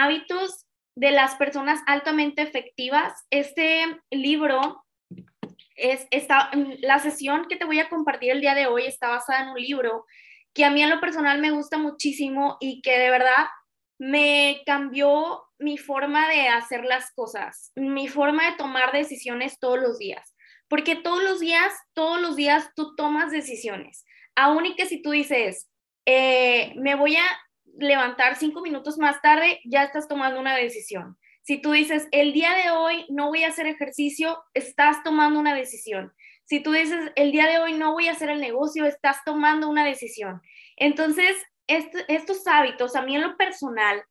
hábitos de las personas altamente efectivas. Este libro es, está, la sesión que te voy a compartir el día de hoy está basada en un libro que a mí en lo personal me gusta muchísimo y que de verdad me cambió mi forma de hacer las cosas, mi forma de tomar decisiones todos los días. Porque todos los días, todos los días tú tomas decisiones. Aún y que si tú dices, eh, me voy a levantar cinco minutos más tarde, ya estás tomando una decisión. Si tú dices, el día de hoy no voy a hacer ejercicio, estás tomando una decisión. Si tú dices, el día de hoy no voy a hacer el negocio, estás tomando una decisión. Entonces, estos hábitos, a mí en lo personal,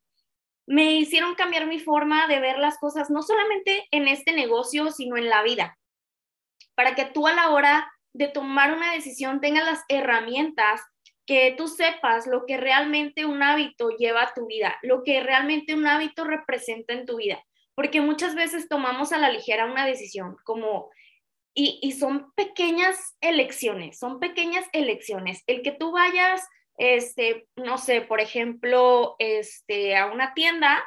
me hicieron cambiar mi forma de ver las cosas, no solamente en este negocio, sino en la vida, para que tú a la hora de tomar una decisión tengas las herramientas que tú sepas lo que realmente un hábito lleva a tu vida, lo que realmente un hábito representa en tu vida, porque muchas veces tomamos a la ligera una decisión como, y, y son pequeñas elecciones, son pequeñas elecciones. El que tú vayas, este, no sé, por ejemplo, este, a una tienda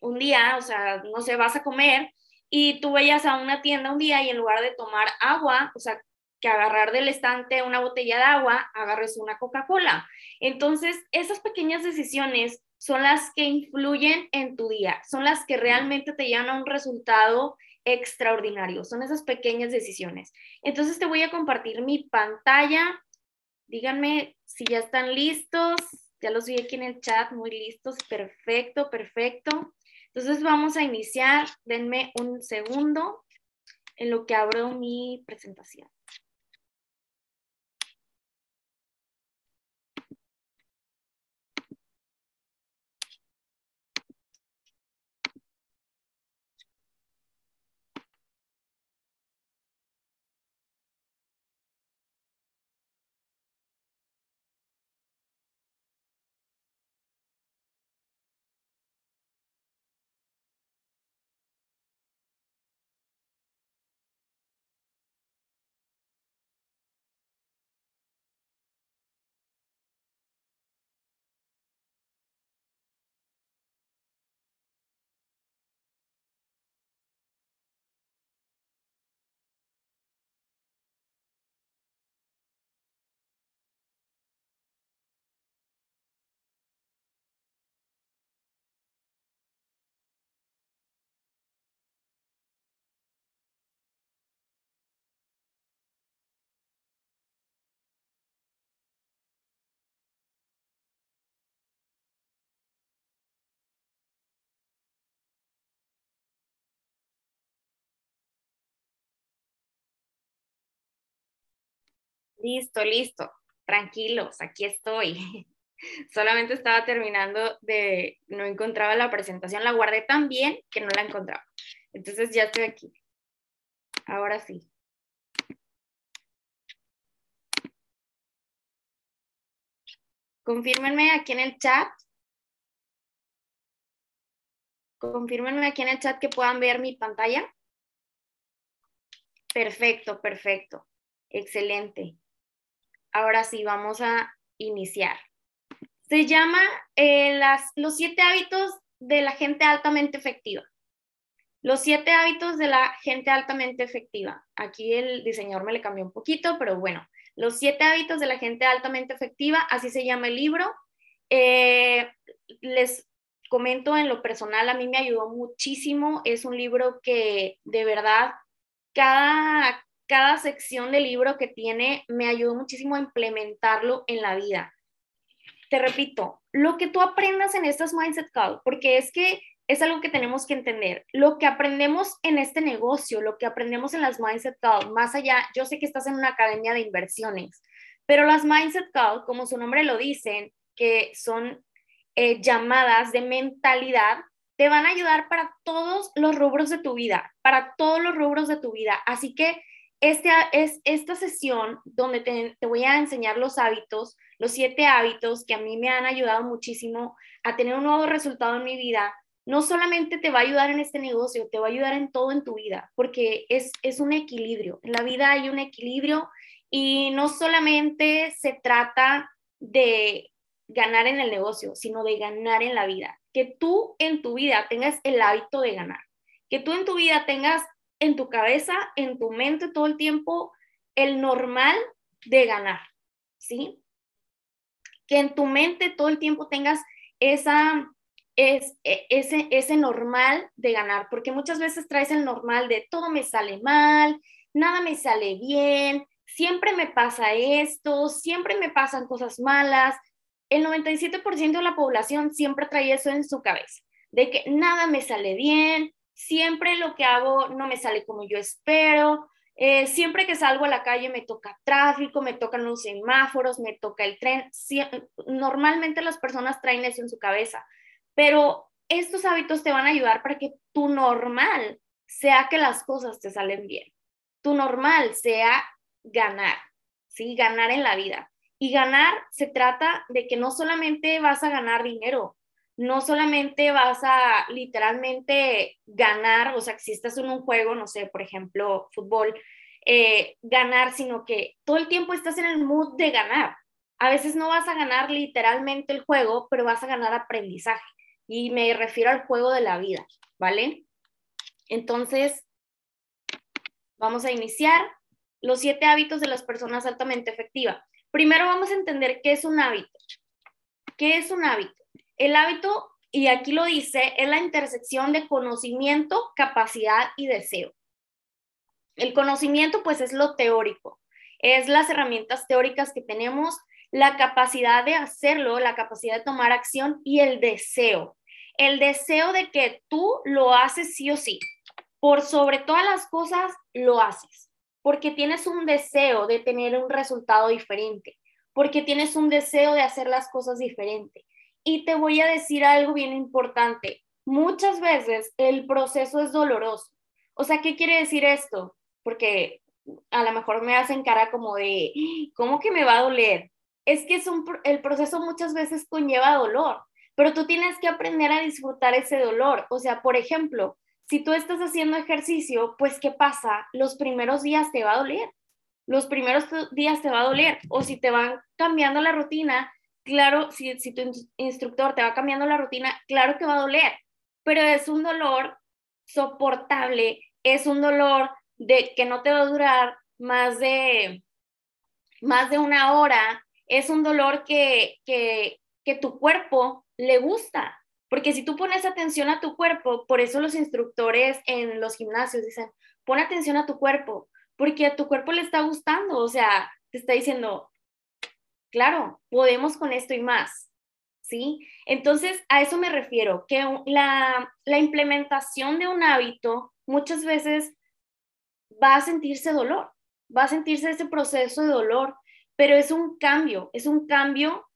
un día, o sea, no sé, vas a comer y tú vayas a una tienda un día y en lugar de tomar agua, o sea, agarrar del estante una botella de agua, agarres una Coca-Cola. Entonces, esas pequeñas decisiones son las que influyen en tu día, son las que realmente te llevan a un resultado extraordinario, son esas pequeñas decisiones. Entonces, te voy a compartir mi pantalla. Díganme si ya están listos. Ya los vi aquí en el chat, muy listos. Perfecto, perfecto. Entonces, vamos a iniciar. Denme un segundo en lo que abro mi presentación. Listo, listo. Tranquilos, aquí estoy. Solamente estaba terminando de, no encontraba la presentación, la guardé tan bien que no la encontraba. Entonces ya estoy aquí. Ahora sí. Confírmenme aquí en el chat. Confírmenme aquí en el chat que puedan ver mi pantalla. Perfecto, perfecto. Excelente. Ahora sí, vamos a iniciar. Se llama eh, los siete hábitos de la gente altamente efectiva. Los siete hábitos de la gente altamente efectiva. Aquí el diseñador me le cambió un poquito, pero bueno, los siete hábitos de la gente altamente efectiva, así se llama el libro. Eh, les comento en lo personal, a mí me ayudó muchísimo. Es un libro que de verdad cada, cada sección del libro que tiene me ayudó muchísimo a implementarlo en la vida. Te repito, lo que tú aprendas en estas Mindset Call, porque es que es algo que tenemos que entender. Lo que aprendemos en este negocio, lo que aprendemos en las Mindset Call, más allá, yo sé que estás en una academia de inversiones, pero las Mindset Call, como su nombre lo dicen, que son eh, llamadas de mentalidad, te van a ayudar para todos los rubros de tu vida, para todos los rubros de tu vida. Así que este, es esta sesión donde te, voy a enseñar los hábitos, los siete hábitos que a mí me han ayudado muchísimo a tener un nuevo resultado en mi vida. No solamente te va a ayudar en este negocio, te va a ayudar en todo en tu vida, porque es, es un equilibrio. En la vida hay un equilibrio y no solamente se trata de ganar en el negocio, sino de ganar en la vida que tú en tu vida tengas el hábito de ganar, que tú en tu vida tengas en tu cabeza, en tu mente todo el tiempo el normal de ganar, ¿sí? Que en tu mente todo el tiempo tengas esa, es, e, ese, ese normal de ganar, porque muchas veces traes el normal de todo me sale mal, nada me sale bien, siempre me pasa esto, siempre me pasan cosas malas. El 97% de la población siempre trae eso en su cabeza, de que nada me sale bien, siempre lo que hago no me sale como yo espero, eh, siempre que salgo a la calle me toca tráfico, me tocan los semáforos, me toca el tren. normalmente las personas traen eso en su cabeza, pero estos hábitos te van a ayudar para que tu normal sea que las cosas te salen bien. Tu normal sea ganar, ¿sí? Ganar en la vida. Y ganar se trata de que no solamente vas a ganar dinero, no solamente vas a literalmente ganar, o sea, si estás en un juego, no sé, por ejemplo, fútbol, eh, ganar, sino que todo el tiempo estás en el mood de ganar. A veces no vas a ganar literalmente el juego, pero vas a ganar aprendizaje. Y me refiero al juego de la vida, ¿vale? Entonces, vamos a iniciar los siete hábitos de las personas altamente efectivas. Primero vamos a entender qué es un hábito. ¿Qué es un hábito? El hábito, y aquí lo dice, es la intersección de conocimiento, capacidad y deseo. El conocimiento, pues, es lo teórico, es las herramientas teóricas que tenemos, la capacidad de hacerlo, la capacidad de tomar acción y el deseo. El deseo de que tú lo haces sí o sí. Por sobre todas las cosas, lo haces. Porque tienes un deseo de tener un resultado diferente. Porque tienes un deseo de hacer las cosas diferente. Y te voy a decir algo bien importante. Muchas veces el proceso es doloroso. O sea, ¿qué quiere decir esto? Porque a lo mejor me hacen cara como de, ¿cómo que me va a doler? Es que es un, el proceso muchas veces conlleva dolor, pero tú tienes que aprender a disfrutar ese dolor. O sea, por ejemplo, si tú estás haciendo ejercicio, pues ¿qué pasa? Los primeros días te va a doler. Los primeros días te va a doler. O si te van cambiando la rutina, claro, si, si tu instructor te va cambiando la rutina, claro que va a doler, pero es un dolor soportable, es un dolor de que no te va a durar más de, más de una hora, es un dolor que, que, que tu cuerpo le gusta. Porque si tú pones atención a tu cuerpo, por eso los instructores en los gimnasios dicen, pon atención a tu cuerpo, porque a tu cuerpo le está gustando, o sea, te está diciendo, claro, podemos con esto y más, ¿sí? Entonces, a eso me refiero, que la, implementación de un hábito muchas veces va a sentirse dolor, va a sentirse ese proceso de dolor, pero es un cambio, es un cambio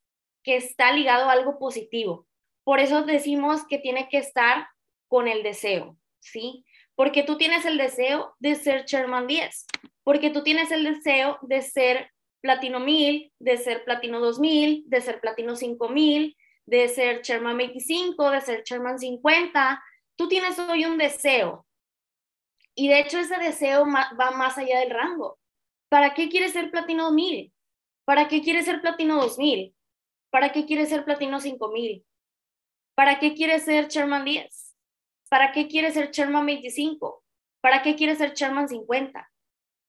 que está ligado a algo positivo. Por eso decimos que tiene que estar con el deseo, ¿sí? Porque tú tienes el deseo de ser Sherman 10, porque tú tienes el deseo de ser platino 1000, de ser platino 2000, de ser platino 5000, de ser Sherman 25, de ser Sherman 50. Tú tienes hoy un deseo. Y de hecho ese deseo va más allá del rango. ¿Para qué quieres ser platino 1000? ¿Para qué quieres ser platino 2000? ¿Para qué quieres ser platino 5000? ¿Para qué quieres ser Sherman 10? ¿Para qué quieres ser Sherman 25? ¿Para qué quieres ser Sherman 50?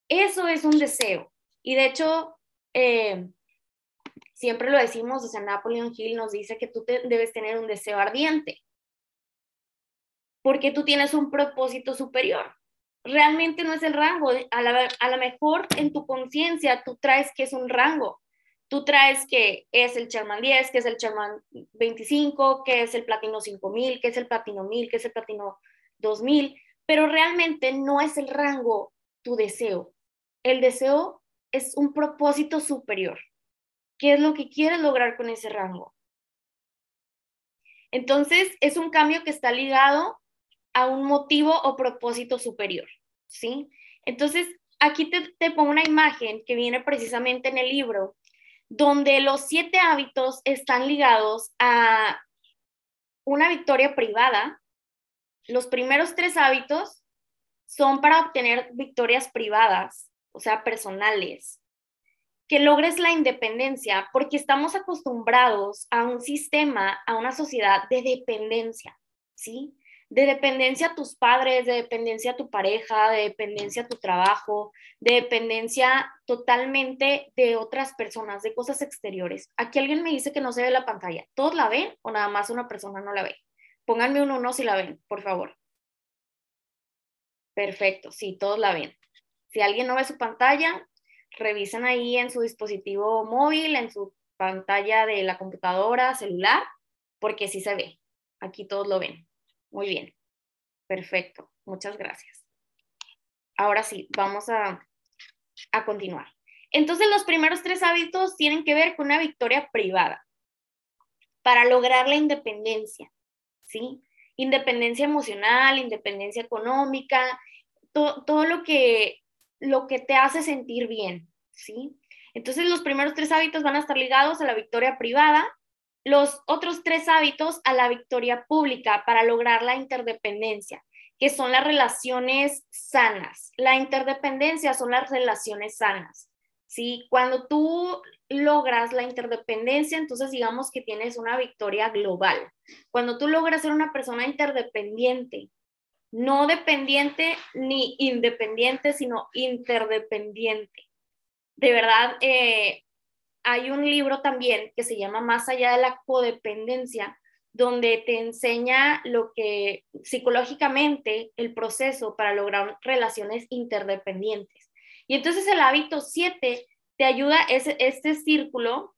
Eso es un deseo. Y de hecho, eh, siempre lo decimos, o sea, Napoleon Hill nos dice que tú debes tener un deseo ardiente, porque tú tienes un propósito superior. Realmente no es el rango, a lo mejor en tu conciencia tú traes que es un rango, tú traes que es el Sherman 10, que es el Sherman 25, que es el Platino 5000, que es el Platino 1000, que es el Platino 2000, pero realmente no es el rango tu deseo. El deseo es un propósito superior. ¿Qué es lo que quieres lograr con ese rango? Entonces, es un cambio que está ligado a un motivo o propósito superior, ¿sí? Entonces, aquí te, te pongo una imagen que viene precisamente en el libro, donde los siete hábitos están ligados a una victoria privada. Los primeros tres hábitos son para obtener victorias privadas o sea, personales, que logres la independencia porque estamos acostumbrados a un sistema, a una sociedad de dependencia, ¿sí? De dependencia a tus padres, de dependencia a tu pareja, de dependencia a tu trabajo, de dependencia totalmente de otras personas, de cosas exteriores. Aquí alguien me dice que no se ve la pantalla. ¿Todos la ven o nada más una persona no la ve? Pónganme un uno si la ven, por favor. Perfecto, sí, todos la ven. Si alguien no ve su pantalla, revisen ahí en su dispositivo móvil, en su pantalla de la computadora, celular, porque sí se ve. Aquí todos lo ven. Muy bien. Perfecto. Muchas gracias. Ahora sí, vamos a, a continuar. Entonces, los primeros tres hábitos tienen que ver con una victoria privada para lograr la independencia, ¿sí? Independencia emocional, independencia económica, todo lo que lo que te hace sentir bien, ¿sí? Entonces los primeros tres hábitos van a estar ligados a la victoria privada, los otros tres hábitos a la victoria pública para lograr la interdependencia, que son las relaciones sanas. La interdependencia son las relaciones sanas. ¿sí? Cuando tú logras la interdependencia, entonces digamos que tienes una victoria global. Cuando tú logras ser una persona interdependiente, no dependiente ni independiente, sino interdependiente. De verdad, eh, hay un libro también que se llama Más allá de la codependencia, donde te enseña lo que psicológicamente el proceso para lograr relaciones interdependientes. Y entonces el hábito 7 te ayuda, es, este círculo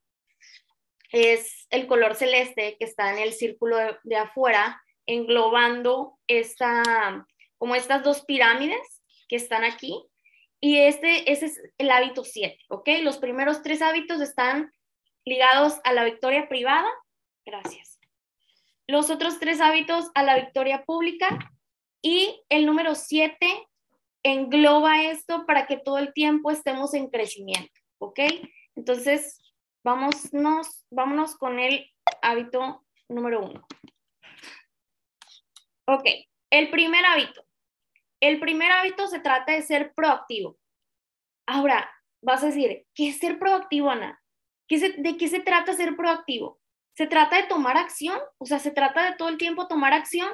es el color celeste que está en el círculo de afuera, englobando esta, como estas dos pirámides que están aquí. Y este, ese es el hábito 7, ¿ok? Los primeros tres hábitos están ligados a la victoria privada. Gracias. Los otros tres hábitos a la victoria pública. Y el número 7 engloba esto para que todo el tiempo estemos en crecimiento, ¿ok? Entonces, vámonos, vámonos con el hábito número uno. Ok, el primer hábito. El primer hábito se trata de ser proactivo. Ahora, vas a decir, ¿qué es ser proactivo, Ana? ¿De qué se trata ser proactivo? ¿Se trata de tomar acción? O sea, ¿se trata de todo el tiempo tomar acción?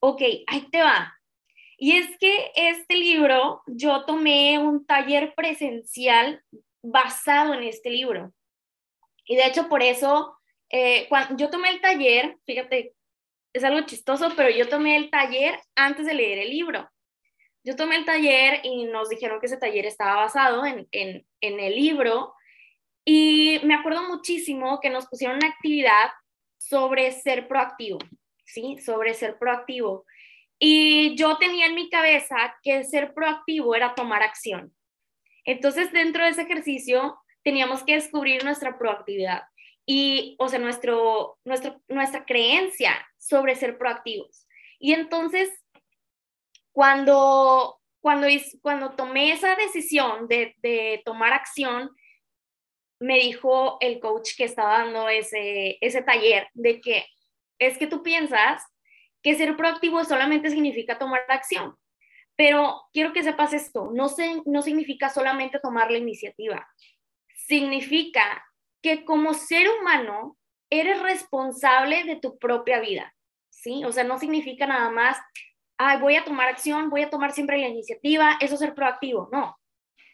Ok, ahí te va. Y es que este libro, yo tomé un taller presencial basado en este libro. Y de hecho, por eso, eh, cuando yo tomé el taller, fíjate es algo chistoso, pero yo tomé el taller antes de leer el libro. Yo tomé el taller y nos dijeron que ese taller estaba basado en, en, en el libro y me acuerdo muchísimo que nos pusieron una actividad sobre ser proactivo, ¿sí? Sobre ser proactivo. Y yo tenía en mi cabeza que ser proactivo era tomar acción. Entonces, dentro de ese ejercicio, teníamos que descubrir nuestra proactividad y, o sea, nuestro, nuestro, nuestra creencia sobre ser proactivos. Y entonces, cuando, cuando, cuando tomé esa decisión de, tomar acción, me dijo el coach que estaba dando ese, ese taller de que es que tú piensas que ser proactivo solamente significa tomar acción. Pero quiero que sepas esto, no, se, no significa solamente tomar la iniciativa, significa que como ser humano eres responsable de tu propia vida, ¿sí? O sea, no significa nada más, ay, voy a tomar acción, voy a tomar siempre la iniciativa, eso es ser proactivo, no.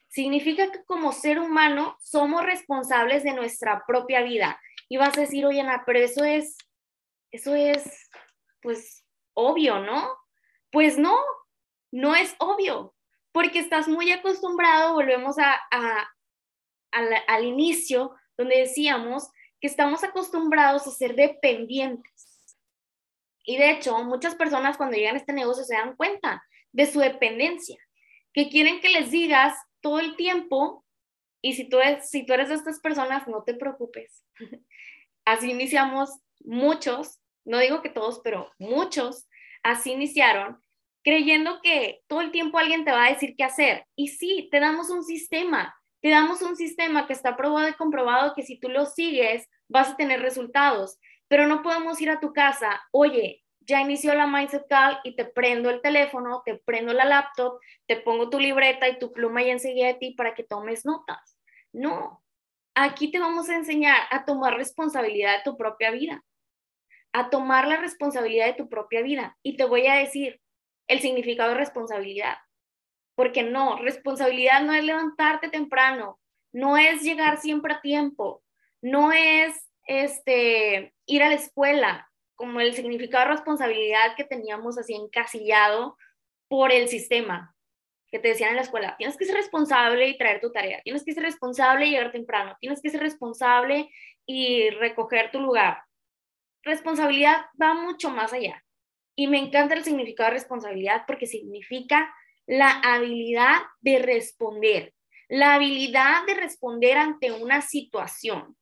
Significa que como ser humano somos responsables de nuestra propia vida. Y vas a decir, oye, Ana, pero eso es, eso es, pues, obvio, ¿no? Pues no, no es obvio, porque estás muy acostumbrado, volvemos a, al inicio, donde decíamos que estamos acostumbrados a ser dependientes. Y de hecho, muchas personas cuando llegan a este negocio se dan cuenta de su dependencia, que quieren que les digas todo el tiempo, y si tú, eres, si tú eres de estas personas, no te preocupes. Así iniciamos muchos, no digo que todos, pero muchos, así iniciaron, creyendo que todo el tiempo alguien te va a decir qué hacer. Y sí, te damos un sistema, te damos un sistema que está probado y comprobado que si tú lo sigues vas a tener resultados, pero no podemos ir a tu casa, oye, ya inició la Mindset Call y te prendo el teléfono, te prendo la laptop, te pongo tu libreta y tu pluma y enseguida de ti para que tomes notas. No, aquí te vamos a enseñar a tomar responsabilidad de tu propia vida, a tomar la responsabilidad de tu propia vida. Y te voy a decir el significado de responsabilidad. Porque no, responsabilidad no es levantarte temprano, no es llegar siempre a tiempo, no es este, ir a la escuela, como el significado de responsabilidad que teníamos así encasillado por el sistema que te decían en la escuela, tienes que ser responsable y traer tu tarea, tienes que ser responsable y llegar temprano, tienes que ser responsable y recoger tu lugar. Responsabilidad va mucho más allá. Y me encanta el significado de responsabilidad porque significa la habilidad de responder, la habilidad de responder ante una situación.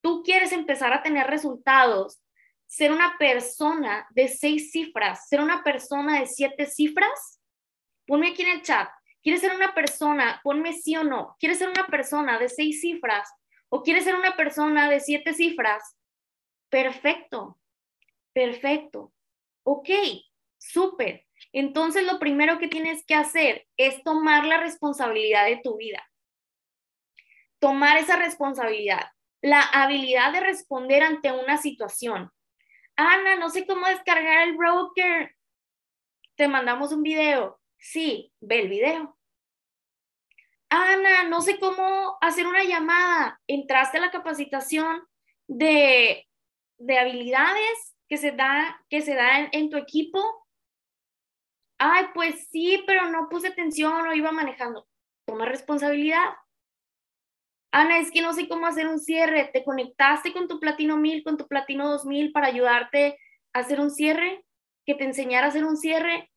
Tú quieres empezar a tener resultados, ser una persona de seis cifras, ser una persona de siete cifras. Ponme aquí en el chat, ¿quieres ser una persona? Ponme sí o no. ¿Quieres ser una persona de seis cifras o quieres ser una persona de siete cifras? Perfecto, perfecto. Ok, súper. Entonces, lo primero que tienes que hacer es tomar la responsabilidad de tu vida. Tomar esa responsabilidad, la habilidad de responder ante una situación. Ana, no sé cómo descargar el broker. Te mandamos un video. Sí, ve el video. Ana, no sé cómo hacer una llamada. Entraste a la capacitación de, de habilidades que se da, que se da en tu equipo ay, pues sí, pero no puse atención o iba manejando. Toma responsabilidad. Ana, es que no sé cómo hacer un cierre. ¿Te conectaste con tu Platino 1000, con tu Platino 2000 para ayudarte a hacer un cierre? ¿Que te enseñara a hacer un cierre?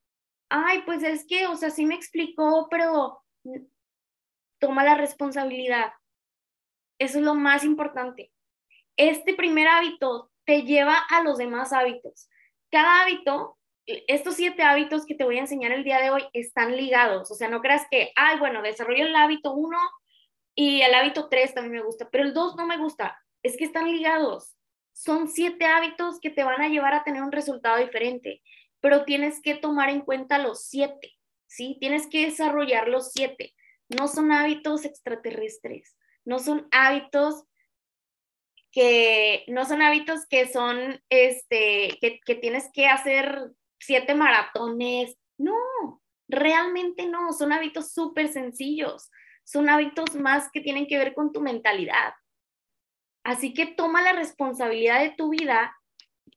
Ay, pues es que, o sea, sí me explicó, pero toma la responsabilidad. Eso es lo más importante. Este primer hábito te lleva a los demás hábitos. Cada hábito estos siete hábitos que te voy a enseñar el día de hoy están ligados. O sea, no creas que, ay, bueno, desarrollo el hábito uno y el hábito tres también me gusta, pero el dos no me gusta. Es que están ligados. Son siete hábitos que te van a llevar a tener un resultado diferente, pero tienes que tomar en cuenta los siete, ¿sí? Tienes que desarrollar los siete. No son hábitos extraterrestres, no son hábitos que no son hábitos que son, este, que, que tienes que hacer siete maratones. No, realmente no, son hábitos súper sencillos, son hábitos más que tienen que ver con tu mentalidad. Así que toma la responsabilidad de tu vida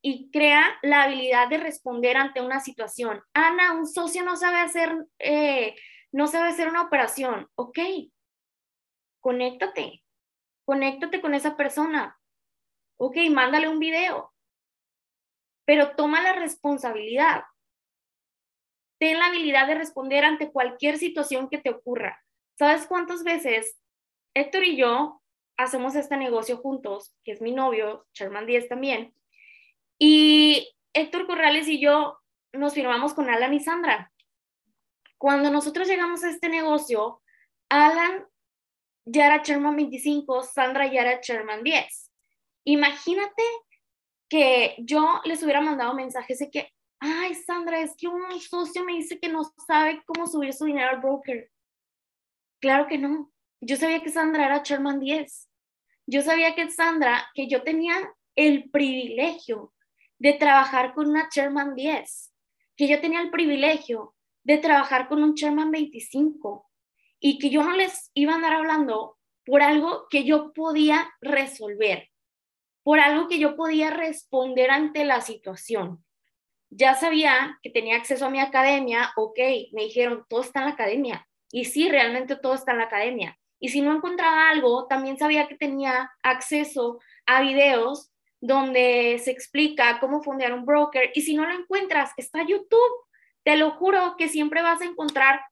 y crea la habilidad de responder ante una situación. Ana, un socio no sabe hacer, eh, no sabe hacer una operación. Ok, conéctate, conéctate con esa persona. Ok, mándale un video pero toma la responsabilidad. Ten la habilidad de responder ante cualquier situación que te ocurra. ¿Sabes cuántas veces Héctor y yo hacemos este negocio juntos, que es mi novio, Sherman Díez también, y Héctor Corrales y yo nos firmamos con Alan y Sandra. Cuando nosotros llegamos a este negocio, Alan ya era Sherman 25, Sandra ya era Sherman 10. Imagínate que yo les hubiera mandado mensajes de que, ay, Sandra, es que un socio me dice que no sabe cómo subir su dinero al broker. Claro que no. Yo sabía que Sandra era Sherman 10. Yo sabía que Sandra, que yo tenía el privilegio de trabajar con una Sherman 10, que yo tenía el privilegio de trabajar con un Sherman 25 y que yo no les iba a andar hablando por algo que yo podía resolver por algo que yo podía responder ante la situación. Ya sabía que tenía acceso a mi academia, ok, me dijeron, todo está en la academia. Y sí, realmente todo está en la academia. Y si no encontraba algo, también sabía que tenía acceso a videos donde se explica cómo fundar un broker. Y si no lo encuentras, está YouTube. Te lo juro que siempre vas a encontrar,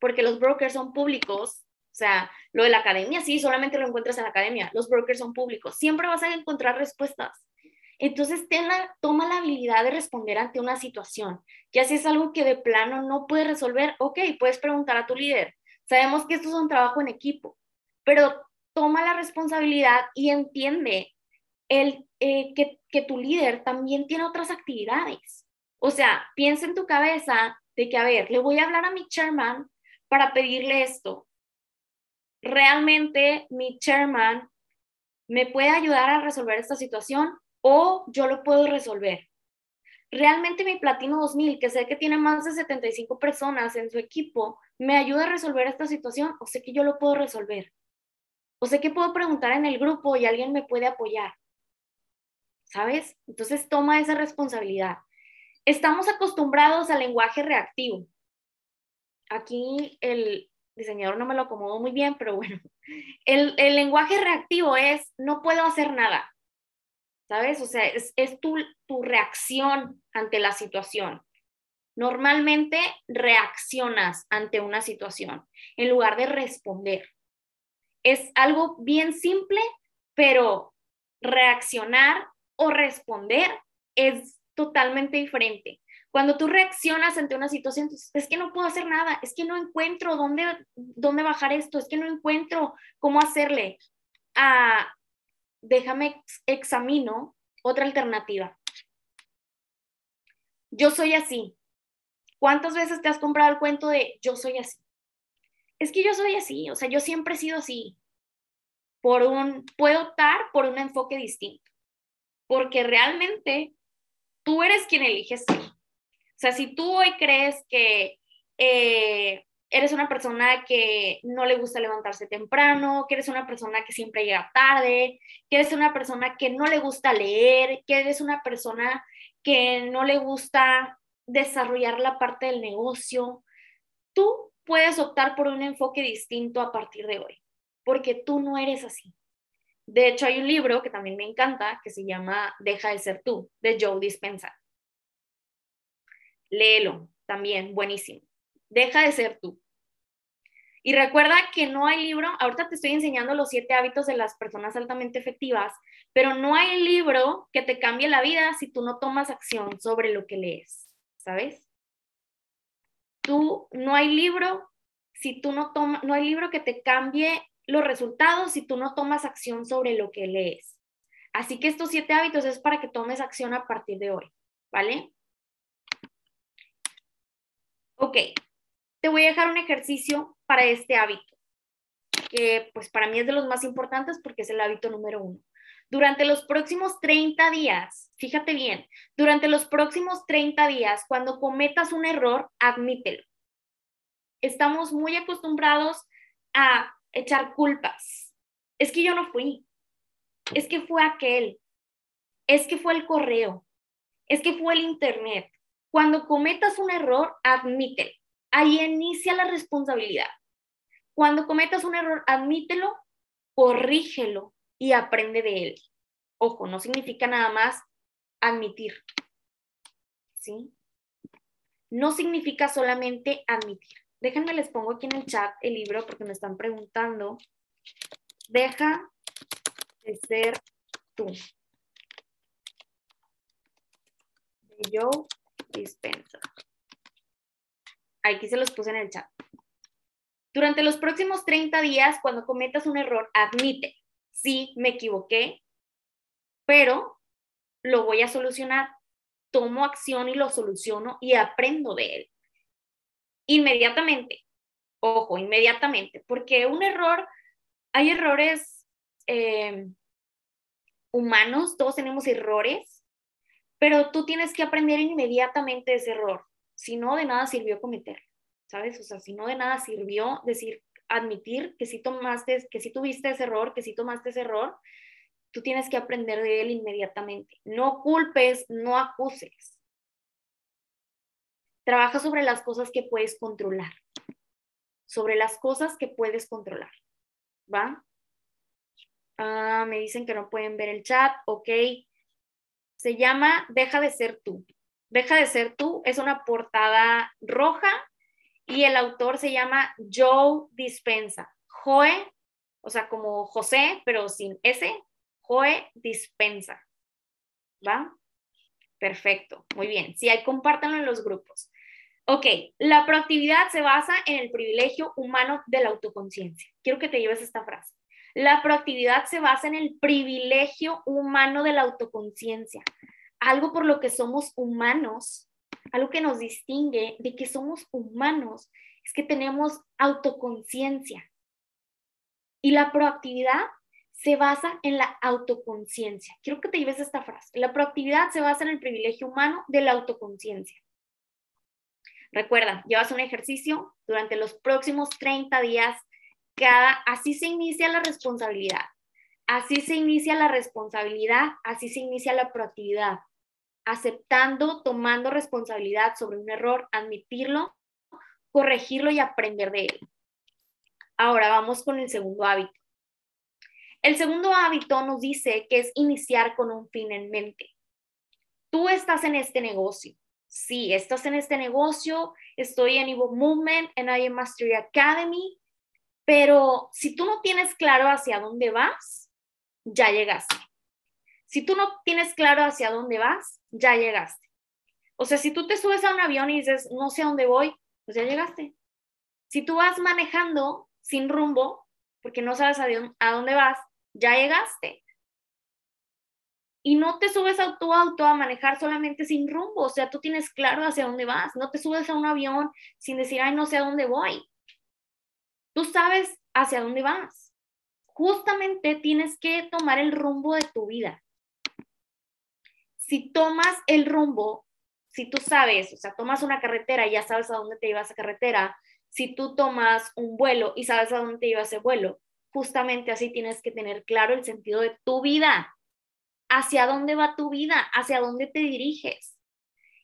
porque los brokers son públicos, o sea, lo de la academia, sí, solamente lo encuentras en la academia. Los brokers son públicos. Siempre vas a encontrar respuestas. Entonces, ten la, toma la habilidad de responder ante una situación. Ya si es algo que de plano no puedes resolver, ok, puedes preguntar a tu líder. Sabemos que esto es un trabajo en equipo, pero toma la responsabilidad y entiende el, eh, que, que tu líder también tiene otras actividades. O sea, piensa en tu cabeza de que, a ver, le voy a hablar a mi chairman para pedirle esto realmente mi chairman me puede ayudar a resolver esta situación o yo lo puedo resolver. Realmente mi Platino 2000, que sé que tiene más de 75 personas en su equipo, me ayuda a resolver esta situación o sé que yo lo puedo resolver. O sé que puedo preguntar en el grupo y alguien me puede apoyar. ¿Sabes? Entonces toma esa responsabilidad. Estamos acostumbrados al lenguaje reactivo. Aquí el diseñador no me lo acomodó muy bien, pero bueno, el, lenguaje reactivo es no puedo hacer nada. ¿Sabes? O sea, es, es tu, tu reacción ante la situación. Normalmente reaccionas ante una situación en lugar de responder. Es algo bien simple, pero reaccionar o responder es totalmente diferente. Cuando tú reaccionas ante una situación, es que no puedo hacer nada, es que no encuentro dónde, dónde bajar esto, es que no encuentro cómo hacerle. Ah, déjame examino otra alternativa. Yo soy así. ¿Cuántas veces te has comprado el cuento de yo soy así? Es que yo soy así, o sea, yo siempre he sido así. Por un, puedo optar por un enfoque distinto, porque realmente tú eres quien eliges ser. O sea, si tú hoy crees que eh, eres una persona que no le gusta levantarse temprano, que eres una persona que siempre llega tarde, que eres una persona que no le gusta leer, que eres una persona que no le gusta desarrollar la parte del negocio, tú puedes optar por un enfoque distinto a partir de hoy, porque tú no eres así. De hecho, hay un libro que también me encanta que se llama Deja de ser tú, de Joe Dispenza. Léelo, también buenísimo. Deja de ser tú. Y recuerda que no hay libro, ahorita te estoy enseñando los siete hábitos de las personas altamente efectivas, pero no hay libro que te cambie la vida si tú no tomas acción sobre lo que lees, ¿sabes? Tú, no hay libro si tú no tomas, no hay libro que te cambie los resultados si tú no tomas acción sobre lo que lees. Así que estos siete hábitos es para que tomes acción a partir de hoy, ¿vale? Ok, te voy a dejar un ejercicio para este hábito, que pues para mí es de los más importantes porque es el hábito número uno. Durante los próximos 30 días, fíjate bien, durante los próximos 30 días, cuando cometas un error, admítelo. Estamos muy acostumbrados a echar culpas. Es que yo no fui. Es que fue aquel. Es que fue el correo. Es que fue el internet. Cuando cometas un error, admítelo ahí inicia la responsabilidad. Cuando cometas un error, admítelo, corrígelo y aprende de él. Ojo, no significa nada más admitir. ¿Sí? No significa solamente admitir. Déjenme les pongo aquí en el chat el libro porque me están preguntando. Deja de ser tú. De Dispensa. Aquí se los puse en el chat. Durante los próximos 30 días, cuando cometas un error, admite, sí, me equivoqué, pero lo voy a solucionar. Tomo acción y lo soluciono y aprendo de él. Inmediatamente. Ojo, inmediatamente. Porque un error, hay errores eh, humanos, todos tenemos errores, pero tú tienes que aprender inmediatamente ese error si no, de nada sirvió cometer, ¿sabes? O sea, si no, de nada sirvió decir, admitir que si tomaste, que si tuviste ese error, que si tomaste ese error, tú tienes que aprender de él inmediatamente. No culpes, no acuses. Trabaja sobre las cosas que puedes controlar. Sobre las cosas que puedes controlar. ¿Va? Ah, me dicen que no pueden ver el chat. Ok. Se llama Deja de ser tú. Deja de ser tú es una portada roja y el autor se llama Joe Dispensa. Joe, o sea, como José, pero sin S, Joe Dispensa. ¿Va? Perfecto, muy bien. Si hay, compártanlo en los grupos. Ok, la proactividad se basa en el privilegio humano de la autoconciencia. Quiero que te lleves esta frase. La proactividad se basa en el privilegio humano de la autoconciencia algo por lo que somos humanos, algo que nos distingue de que somos humanos, es que tenemos autoconciencia. Y la proactividad se basa en la autoconciencia. Quiero que te lleves esta frase. La proactividad se basa en el privilegio humano de la autoconciencia. Recuerda, llevas un ejercicio durante los próximos 30 días, cada, así se inicia la responsabilidad. Así se inicia la responsabilidad, así se inicia la proactividad. Aceptando, tomando responsabilidad sobre un error, admitirlo, corregirlo y aprender de él. Ahora vamos con el segundo hábito. El segundo hábito nos dice que es iniciar con un fin en mente. Tú estás en este negocio. Sí, estás en este negocio, estoy en Evo Movement, en IM Mastery Academy, pero si tú no tienes claro hacia dónde vas, ya llegaste. Si tú no tienes claro hacia dónde vas, ya llegaste. O sea, si tú te subes a un avión y dices, no sé a dónde voy, pues ya llegaste. Si tú vas manejando sin rumbo, porque no sabes a dónde vas, ya llegaste. Y no te subes a tu auto a manejar solamente sin rumbo, o sea, tú tienes claro hacia dónde vas, no te subes a un avión sin decir, ay, no sé a dónde voy. Tú sabes hacia dónde vas. Justamente tienes que tomar el rumbo de tu vida. Si tomas el rumbo, si tú sabes, o sea, tomas una carretera y ya sabes a dónde te lleva esa carretera, si tú tomas un vuelo y sabes a dónde te lleva ese vuelo, justamente así tienes que tener claro el sentido de tu vida, hacia dónde va tu vida, hacia dónde te diriges.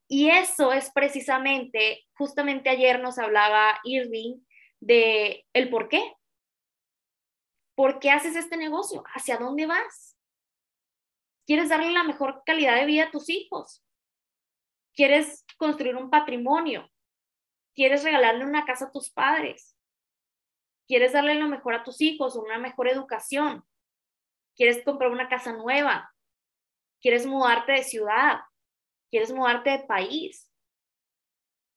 Y eso es precisamente, justamente ayer nos hablaba Irving de el por qué. ¿Por qué haces este negocio? ¿Hacia dónde vas? ¿Quieres darle la mejor calidad de vida a tus hijos? ¿Quieres construir un patrimonio? ¿Quieres regalarle una casa a tus padres? quieres darle lo mejor a tus hijos, una mejor educación, quieres comprar una casa nueva, quieres mudarte de ciudad, quieres mudarte de país.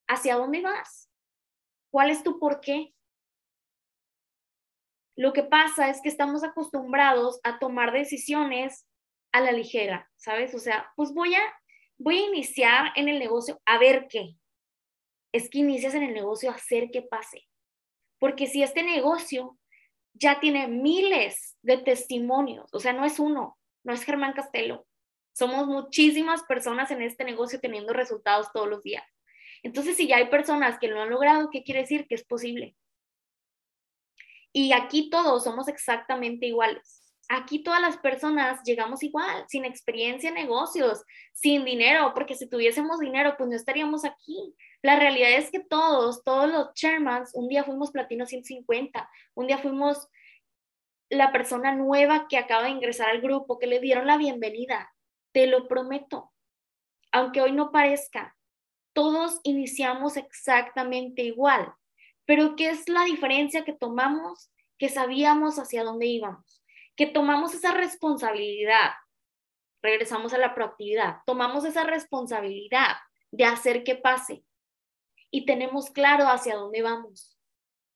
¿Hacia dónde vas? ¿Cuál es tu por qué? Lo que pasa es que estamos acostumbrados a tomar decisiones a la ligera, ¿sabes? O sea, pues voy a, voy a iniciar en el negocio a ver qué. Es que inicias en el negocio a hacer que pase. Porque si este negocio ya tiene miles de testimonios, o sea, no es uno, no es Germán Castelo, somos muchísimas personas en este negocio teniendo resultados todos los días. Entonces, si ya hay personas que lo han logrado, ¿qué quiere decir? Que es posible. Y aquí todos somos exactamente iguales. Aquí todas las personas llegamos igual, sin experiencia en negocios, sin dinero, porque si tuviésemos dinero, pues no estaríamos aquí. La realidad es que todos, todos los chairmans, un día fuimos platino 150, un día fuimos la persona nueva que acaba de ingresar al grupo, que le dieron la bienvenida. Te lo prometo. Aunque hoy no parezca, todos iniciamos exactamente igual. Pero ¿qué es la diferencia que tomamos? Que sabíamos hacia dónde íbamos, que tomamos esa responsabilidad. Regresamos a la proactividad. Tomamos esa responsabilidad de hacer que pase, y tenemos claro hacia dónde vamos.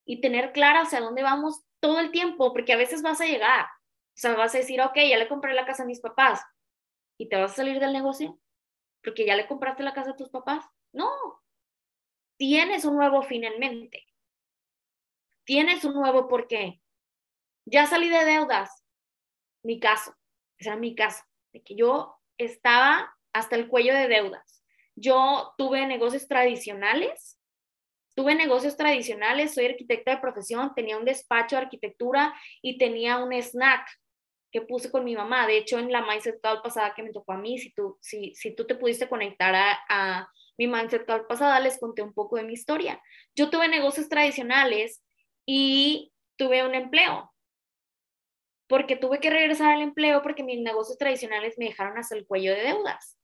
Y tener claro hacia dónde vamos todo el tiempo, porque a veces vas a llegar. O sea, vas a decir, ok, ya le compré la casa a mis papás y te vas a salir del negocio porque ya le compraste la casa a tus papás. No, tienes un nuevo fin en mente. Tienes un nuevo porqué. Ya salí de deudas. Mi caso, ese era mi caso, de que yo estaba hasta el cuello de deudas yo tuve negocios tradicionales, tuve negocios tradicionales, soy arquitecta de profesión, tenía un despacho de arquitectura y tenía un snack que puse con mi mamá. De hecho, en la Mindset Call pasada que me tocó a mí, si tú, si tú te pudiste conectar a, a mi Mindset Call pasada, les conté un poco de mi historia. Yo tuve negocios tradicionales y tuve un empleo, porque tuve que regresar al empleo porque mis negocios tradicionales me dejaron hasta el cuello de deudas.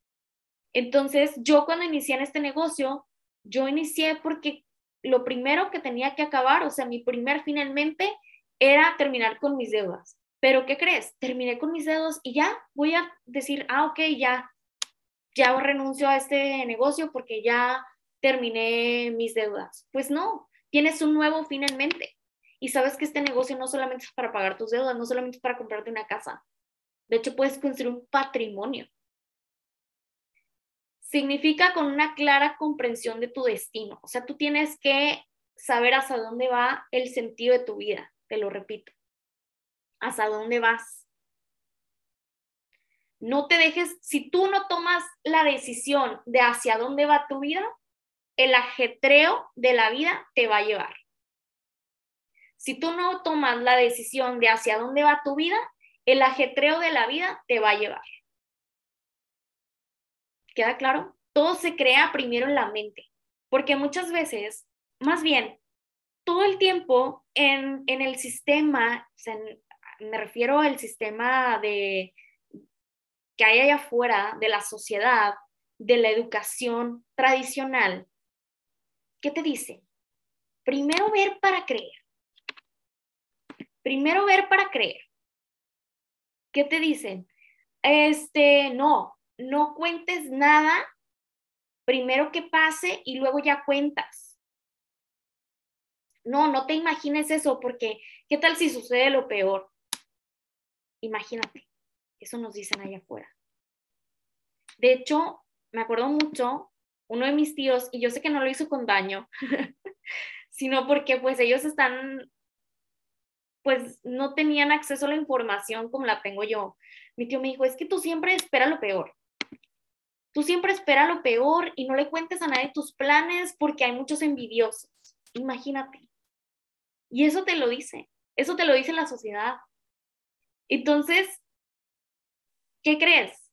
Entonces, yo cuando inicié en este negocio, yo inicié porque lo primero que tenía que acabar, o sea, mi primer finalmente era terminar con mis deudas. Pero ¿qué crees? Terminé con mis deudas y ya voy a decir, ah, ok, ya, ya renuncio a este negocio porque ya terminé mis deudas. Pues no, tienes un nuevo fin en mente. Y sabes que este negocio no solamente es para pagar tus deudas, no solamente es para comprarte una casa. De hecho, puedes construir un patrimonio significa con una clara comprensión de tu destino. O sea, tú tienes que saber hacia dónde va el sentido de tu vida, te lo repito. hacia dónde vas. No te dejes, si tú no tomas la decisión de hacia dónde va tu vida, el ajetreo de la vida te va a llevar. Si tú no tomas la decisión de hacia dónde va tu vida, el ajetreo de la vida te va a llevar. ¿Queda claro? Todo se crea primero en la mente, porque muchas veces, más bien, todo el tiempo en, el sistema, me refiero al sistema de, que hay allá afuera, de la sociedad, de la educación tradicional, ¿qué te dice? Primero ver para creer. Primero ver para creer. ¿Qué te dicen? Este, no, no cuentes nada, primero que pase y luego ya cuentas. No, no te imagines eso porque ¿qué tal si sucede lo peor? Imagínate, eso nos dicen allá afuera. De hecho, me acuerdo mucho, uno de mis tíos, y yo sé que no lo hizo con daño, sino porque pues ellos están, pues no tenían acceso a la información como la tengo yo. Mi tío me dijo, es que tú siempre esperas lo peor. Tú siempre esperas lo peor y no le cuentes a nadie tus planes porque hay muchos envidiosos. Imagínate. Y eso te lo dice, eso te lo dice la sociedad. Entonces, ¿qué crees?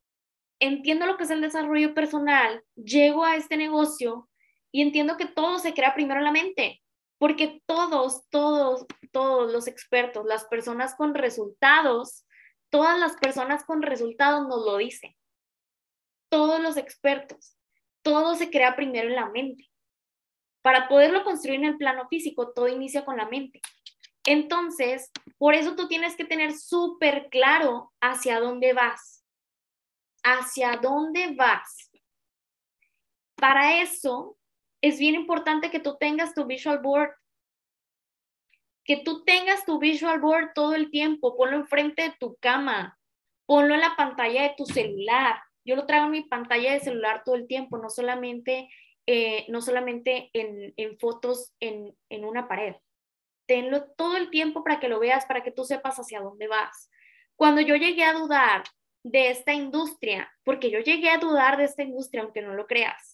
Entiendo lo que es el desarrollo personal, llego a este negocio y entiendo que todo se crea primero en la mente, porque todos, todos, todos los expertos, las personas con resultados, todas las personas con resultados nos lo dicen. Todos los expertos, todo se crea primero en la mente. Para poderlo construir en el plano físico, todo inicia con la mente. Entonces, por eso tú tienes que tener súper claro hacia dónde vas. Hacia dónde vas. Para eso, es bien importante que tú tengas tu visual board. Que tú tengas tu visual board todo el tiempo. Ponlo enfrente de tu cama. Ponlo en la pantalla de tu celular. Yo lo traigo en mi pantalla de celular todo el tiempo, no solamente, eh, no solamente en, en fotos en, en una pared tenlo todo el tiempo para que lo veas, para que tú sepas hacia dónde vas. Cuando yo llegué a dudar de esta industria, porque yo llegué a dudar de esta industria, aunque no lo creas,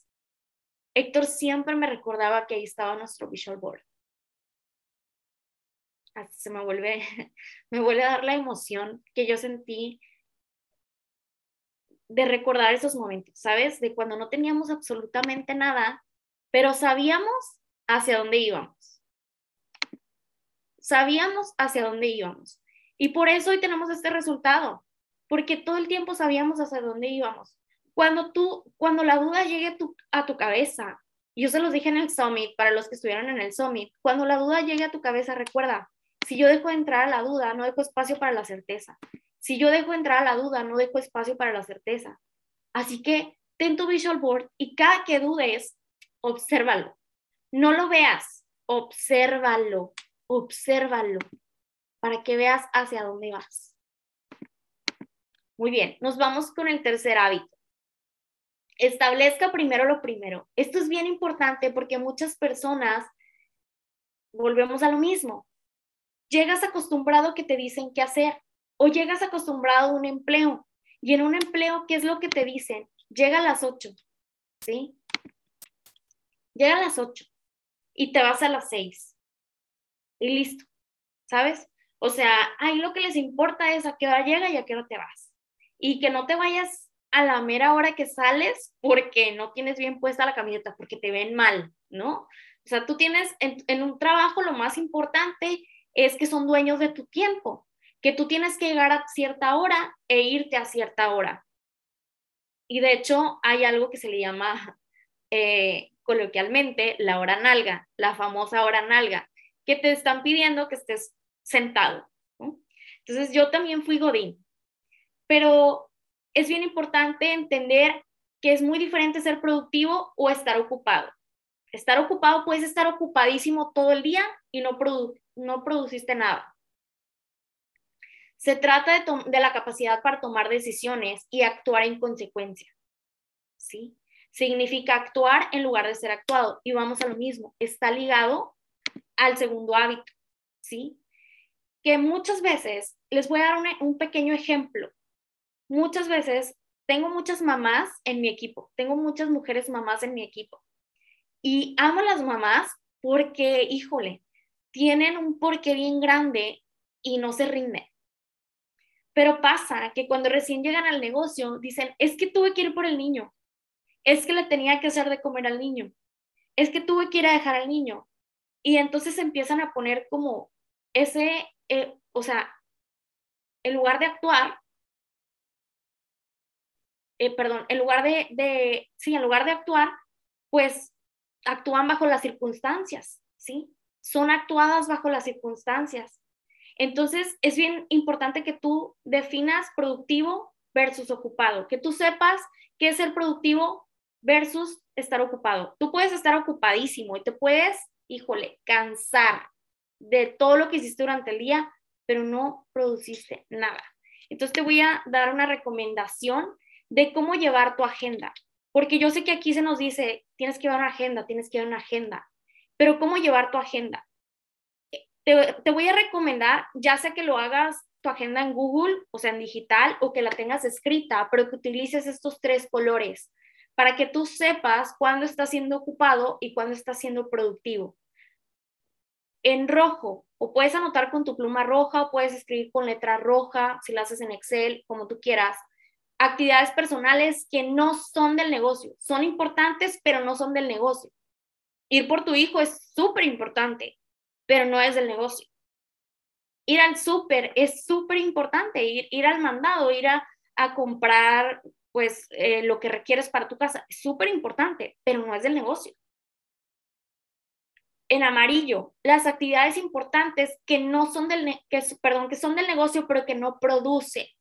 Héctor siempre me recordaba que ahí estaba nuestro visual board. Hasta se me vuelve, me vuelve a dar la emoción que yo sentí de recordar esos momentos, ¿sabes? De cuando no teníamos absolutamente nada, pero sabíamos hacia dónde íbamos sabíamos hacia dónde íbamos. Y por eso hoy tenemos este resultado, porque todo el tiempo sabíamos hacia dónde íbamos. Cuando tú, cuando la duda llegue a tu, cabeza, yo se los dije en el summit, para los que estuvieron en el summit, cuando la duda llegue a tu cabeza, recuerda, si yo dejo entrar a la duda, no dejo espacio para la certeza. Si yo dejo entrar a la duda, no dejo espacio para la certeza. Así que ten tu visual board y cada que dudes, obsérvalo. No lo veas, obsérvalo obsérvalo para que veas hacia dónde vas. Muy bien, nos vamos con el tercer hábito. Establezca primero lo primero. Esto es bien importante porque muchas personas, volvemos a lo mismo, llegas acostumbrado que te dicen qué hacer o llegas acostumbrado a un empleo y en un empleo, ¿qué es lo que te dicen? Llega a las 8, ¿sí? Llega a las 8 y te vas a las 6 y listo, ¿sabes? O sea, ahí lo que les importa es a qué hora llega y a qué hora te vas. Y que no te vayas a la mera hora que sales porque no tienes bien puesta la camiseta, porque te ven mal, ¿no? O sea, tú tienes en, un trabajo lo más importante es que son dueños de tu tiempo, que tú tienes que llegar a cierta hora e irte a cierta hora. Y de hecho hay algo que se le llama eh, coloquialmente la hora nalga, la famosa hora nalga, que te están pidiendo que estés sentado. Entonces yo también fui Godín, pero es bien importante entender que es muy diferente ser productivo o estar ocupado. Estar ocupado, puedes estar ocupadísimo todo el día y no, no produciste nada. Se trata de, de, la capacidad para tomar decisiones y actuar en consecuencia. ¿Sí? Significa actuar en lugar de ser actuado. Y vamos a lo mismo, está ligado al segundo hábito, ¿sí? que muchas veces, les voy a dar un, pequeño ejemplo, muchas veces tengo muchas mamás en mi equipo, tengo muchas mujeres mamás en mi equipo y amo a las mamás porque, híjole, tienen un porqué bien grande y no se rinden. Pero pasa que cuando recién llegan al negocio, dicen, es que tuve que ir por el niño, es que le tenía que hacer de comer al niño, es que tuve que ir a dejar al niño. Y entonces empiezan a poner como ese, eh, o sea, en lugar de actuar, eh, perdón, en lugar de, sí, en lugar de actuar, pues actúan bajo las circunstancias, ¿sí? Son actuadas bajo las circunstancias. Entonces, es bien importante que tú definas productivo versus ocupado, que tú sepas qué es ser productivo versus estar ocupado. Tú puedes estar ocupadísimo y te puedes, híjole, cansar de todo lo que hiciste durante el día, pero no produciste nada. Entonces te voy a dar una recomendación de cómo llevar tu agenda, porque yo sé que aquí se nos dice, tienes que llevar una agenda, tienes que llevar una agenda, pero ¿cómo llevar tu agenda? Te, te voy a recomendar, ya sea que lo hagas tu agenda en Google, o sea, en digital, o que la tengas escrita, pero que utilices estos tres colores para que tú sepas cuándo estás siendo ocupado y cuándo estás siendo productivo. En rojo, o puedes anotar con tu pluma roja, o puedes escribir con letra roja, si lo haces en Excel, como tú quieras. Actividades personales que no son del negocio, son importantes, pero no son del negocio. Ir por tu hijo es súper importante, pero no es del negocio. Ir al súper es súper importante, ir, ir al mandado, ir a, comprar pues eh, lo que requieres para tu casa es súper importante, pero no es del negocio. En amarillo, las actividades importantes que no son del, que, perdón, que son del negocio, pero que no produce.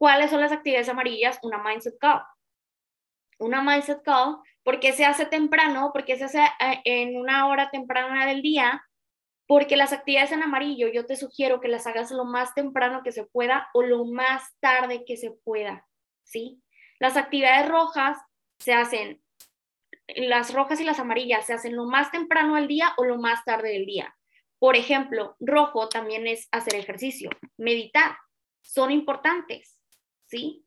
¿Cuáles son las actividades amarillas? Una mindset call. Una mindset call, porque se hace temprano, porque se hace eh, en una hora temprana del día, porque las actividades en amarillo yo te sugiero que las hagas lo más temprano que se pueda o lo más tarde que se pueda, ¿sí? Las actividades rojas se hacen, las rojas y las amarillas se hacen lo más temprano del día o lo más tarde del día. Por ejemplo, rojo también es hacer ejercicio, meditar. Son importantes, ¿sí?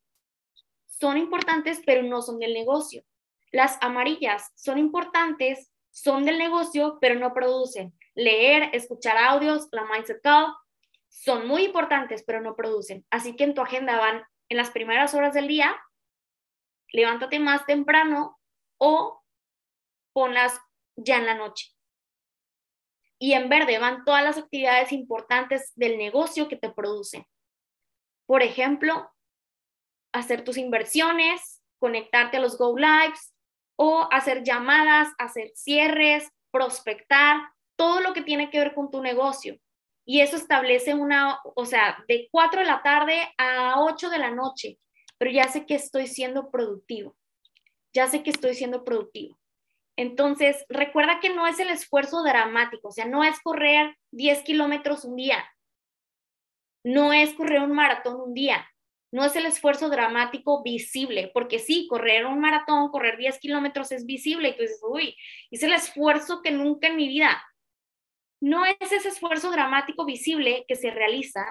Son importantes, pero no son del negocio. Las amarillas son importantes, son del negocio, pero no producen. Leer, escuchar audios, la mindset call, son muy importantes, pero no producen. Así que en tu agenda van en las primeras horas del día levántate más temprano o ponlas ya en la noche. Y en verde van todas las actividades importantes del negocio que te producen. Por ejemplo, hacer tus inversiones, conectarte a los Go Lives o hacer llamadas, hacer cierres, prospectar, todo lo que tiene que ver con tu negocio. Y eso establece una, o sea, de 4 de la tarde a 8 de la noche pero ya sé que estoy siendo productivo, ya sé que estoy siendo productivo. Entonces, recuerda que no es el esfuerzo dramático, o sea, no es correr 10 kilómetros un día, no es correr un maratón un día, no es el esfuerzo dramático visible, porque sí, correr un maratón, correr 10 kilómetros es visible y tú dices, uy, es el esfuerzo que nunca en mi vida. No es ese esfuerzo dramático visible que se realiza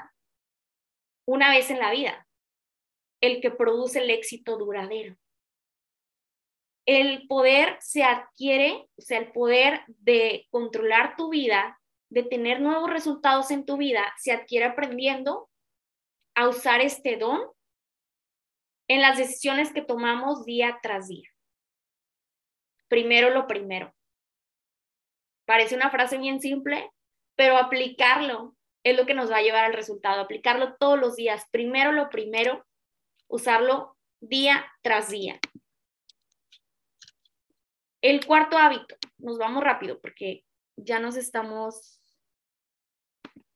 una vez en la vida el que produce el éxito duradero. El poder se adquiere, o sea, el poder de controlar tu vida, de tener nuevos resultados en tu vida, se adquiere aprendiendo a usar este don en las decisiones que tomamos día tras día. Primero lo primero. Parece una frase bien simple, pero aplicarlo es lo que nos va a llevar al resultado. Aplicarlo todos los días. Primero lo primero usarlo día tras día. El cuarto hábito, nos vamos rápido porque ya nos estamos,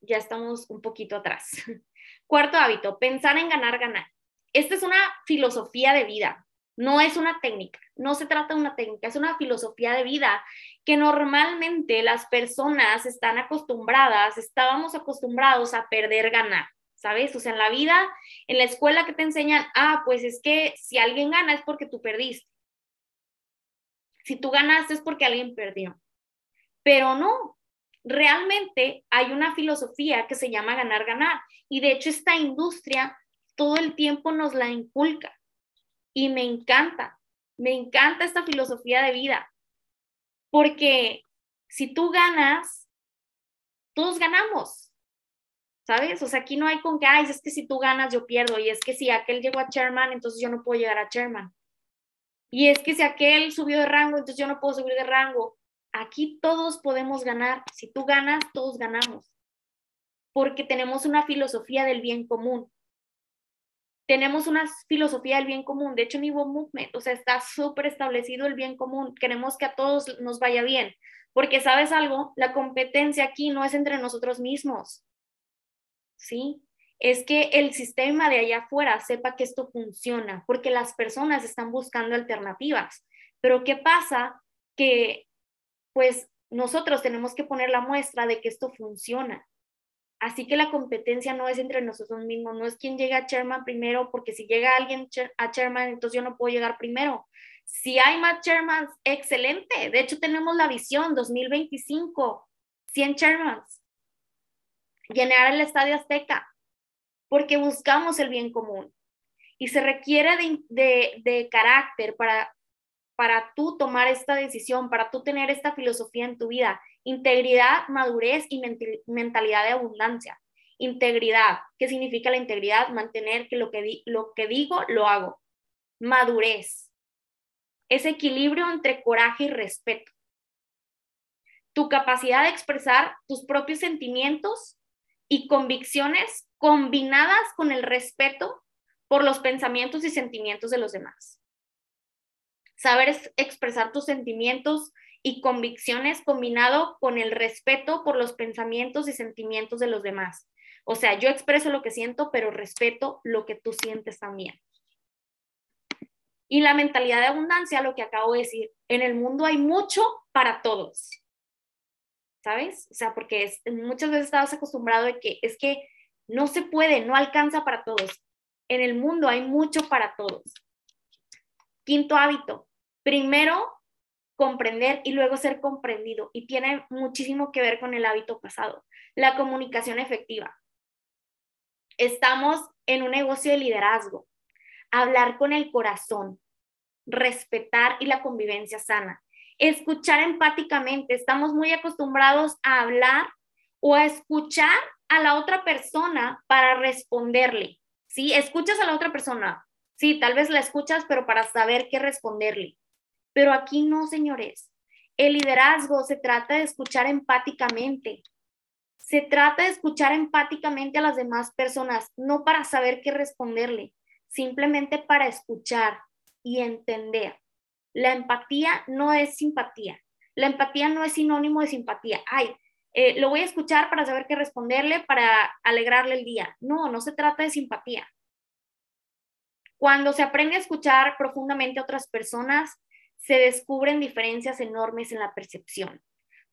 ya estamos un poquito atrás. Cuarto hábito, pensar en ganar, ganar. Esta es una filosofía de vida, no es una técnica, no se trata de una técnica, es una filosofía de vida que normalmente las personas están acostumbradas, estábamos acostumbrados a perder, ganar. ¿sabes? O sea, en la vida, en la escuela que te enseñan, ah, pues es que si alguien gana es porque tú perdiste. Si tú ganaste es porque alguien perdió. Pero no, realmente hay una filosofía que se llama ganar, ganar. Y de hecho esta industria todo el tiempo nos la inculca. Y me encanta, me encanta esta filosofía de vida. Porque si tú ganas, todos ganamos. ¿Sabes? O sea, aquí no hay con que, ay, es que si tú ganas, yo pierdo. Y es que si aquel llegó a chairman, entonces yo no puedo llegar a chairman. Y es que si aquel subió de rango, entonces yo no puedo subir de rango. Aquí todos podemos ganar. Si tú ganas, todos ganamos. Porque tenemos una filosofía del bien común. Tenemos una filosofía del bien común. De hecho, en Evo Movement, o sea, está súper establecido el bien común. Queremos que a todos nos vaya bien. Porque, ¿sabes algo? La competencia aquí no es entre nosotros mismos. ¿Sí? es que el sistema de allá afuera sepa que esto funciona, porque las personas están buscando alternativas. Pero ¿qué pasa? Que pues nosotros tenemos que poner la muestra de que esto funciona. Así que la competencia no es entre nosotros mismos, no es quien llega a chairman primero, porque si llega alguien a chairman, entonces yo no puedo llegar primero. Si hay más chairmans, excelente. De hecho, tenemos la visión 2025, 100 chairmans. Llenar el Estadio Azteca porque buscamos el bien común. Y se requiere de, carácter para, para tú tomar esta decisión, para tú tener esta filosofía en tu vida. Integridad, madurez y mentalidad de abundancia. Integridad, ¿qué significa la integridad? Mantener que lo que, lo que digo, lo hago. Madurez, ese equilibrio entre coraje y respeto. Tu capacidad de expresar tus propios sentimientos y convicciones combinadas con el respeto por los pensamientos y sentimientos de los demás. Saber expresar tus sentimientos y convicciones combinado con el respeto por los pensamientos y sentimientos de los demás. O sea, yo expreso lo que siento, pero respeto lo que tú sientes también. Y la mentalidad de abundancia, lo que acabo de decir, en el mundo hay mucho para todos. ¿Sabes? O sea, porque muchas veces estabas acostumbrado de que es que no se puede, no alcanza para todos. En el mundo hay mucho para todos. Quinto hábito, primero comprender y luego ser comprendido. Y tiene muchísimo que ver con el hábito pasado, la comunicación efectiva. Estamos en un negocio de liderazgo, hablar con el corazón, respetar y la convivencia sana, escuchar empáticamente. Estamos muy acostumbrados a hablar o a escuchar a la otra persona para responderle. ¿Sí? Escuchas a la otra persona. Sí, tal vez la escuchas, pero para saber qué responderle. Pero aquí no, señores. El liderazgo se trata de escuchar empáticamente. Se trata de escuchar empáticamente a las demás personas, no para saber qué responderle, simplemente para escuchar y entender. La empatía no es simpatía. La empatía no es sinónimo de simpatía. Ay, eh, lo voy a escuchar para saber qué responderle, para alegrarle el día. No, no se trata de simpatía. Cuando se aprende a escuchar profundamente a otras personas, se descubren diferencias enormes en la percepción.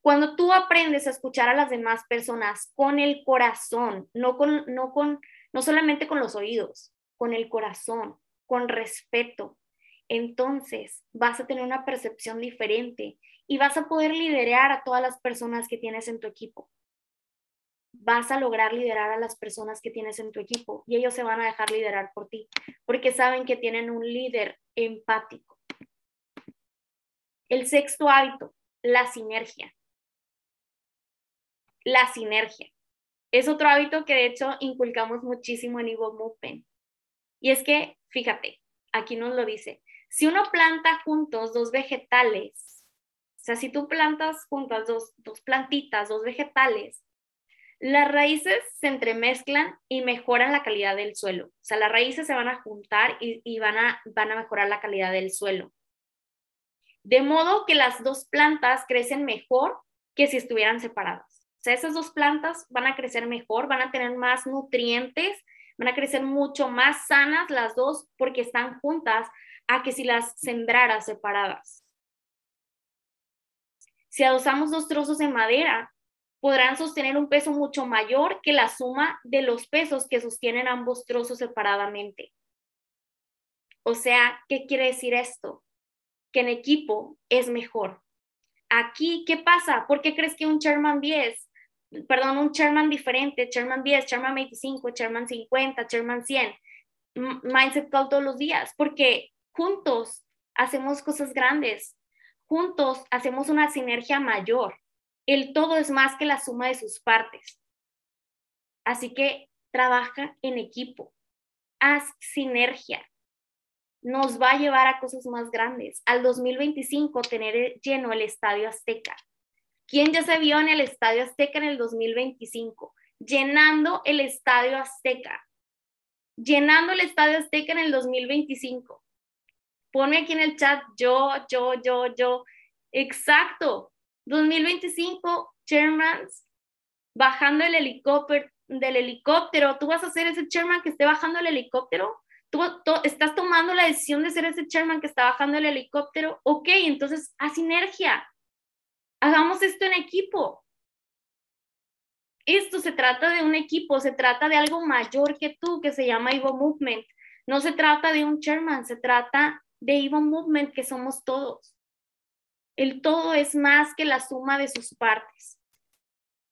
Cuando tú aprendes a escuchar a las demás personas con el corazón, no, con, no, con, no solamente con los oídos, con el corazón, con respeto, entonces vas a tener una percepción diferente y vas a poder liderar a todas las personas que tienes en tu equipo. Vas a lograr liderar a las personas que tienes en tu equipo y ellos se van a dejar liderar por ti porque saben que tienen un líder empático. El sexto hábito, la sinergia. La sinergia. Es otro hábito que de hecho inculcamos muchísimo en Evo Movement. Y es que, fíjate, aquí nos lo dice, si uno planta juntos dos vegetales, o sea, si tú plantas juntas dos, dos plantitas, dos vegetales, las raíces se entremezclan y mejoran la calidad del suelo. O sea, las raíces se van a juntar y, van, a, van a mejorar la calidad del suelo. De modo que las dos plantas crecen mejor que si estuvieran separadas. O sea, esas dos plantas van a crecer mejor, van a tener más nutrientes, van a crecer mucho más sanas las dos porque están juntas a que si las sembraras separadas. Si adosamos dos trozos de madera, podrán sostener un peso mucho mayor que la suma de los pesos que sostienen ambos trozos separadamente. O sea, ¿qué quiere decir esto? Que en equipo es mejor. ¿A aquí, ¿qué pasa? ¿Por qué crees que un chairman 10, perdón, un chairman diferente, chairman 10, chairman 25, chairman 50, chairman 100, mindset call todos los días? Porque juntos hacemos cosas grandes, juntos hacemos una sinergia mayor. El todo es más que la suma de sus partes. Así que trabaja en equipo, haz sinergia, nos va a llevar a cosas más grandes. Al 2025 tener lleno el Estadio Azteca. ¿Quién ya se vio en el Estadio Azteca en el 2025? Llenando el Estadio Azteca. Llenando el Estadio Azteca en el 2025. Ponme aquí en el chat yo, yo, yo, yo. Exacto. 2025, chairmans, bajando el helicóptero, del helicóptero. ¿Tú vas a ser ese chairman que esté bajando el helicóptero? tú, estás tomando la decisión de ser ese chairman que está bajando el helicóptero, ok, entonces haz sinergia, hagamos esto en equipo. Esto se trata de un equipo, se trata de algo mayor que tú, que se llama Evo Movement. No se trata de un chairman, se trata de Evo Movement, que somos todos. El todo es más que la suma de sus partes.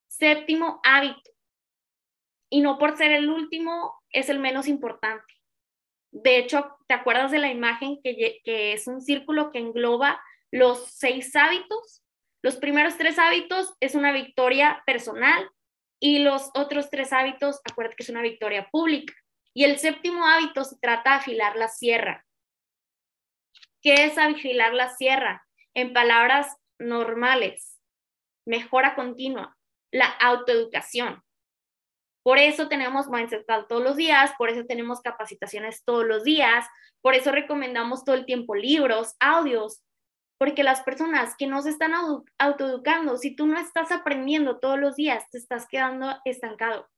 Séptimo hábito. Y no por ser el último, es el menos importante. De hecho, ¿te acuerdas de la imagen que, es un círculo que engloba los seis hábitos? Los primeros tres hábitos es una victoria personal y los otros tres hábitos, acuérdate que es una victoria pública. Y el séptimo hábito se trata de afilar la sierra. ¿Qué es afilar la sierra? En palabras normales, mejora continua, la autoeducación. Por eso tenemos Mindset todos los días, por eso tenemos capacitaciones todos los días, por eso recomendamos todo el tiempo libros, audios, porque las personas que no se están autoeducando, si tú no estás aprendiendo todos los días, te estás quedando estancado.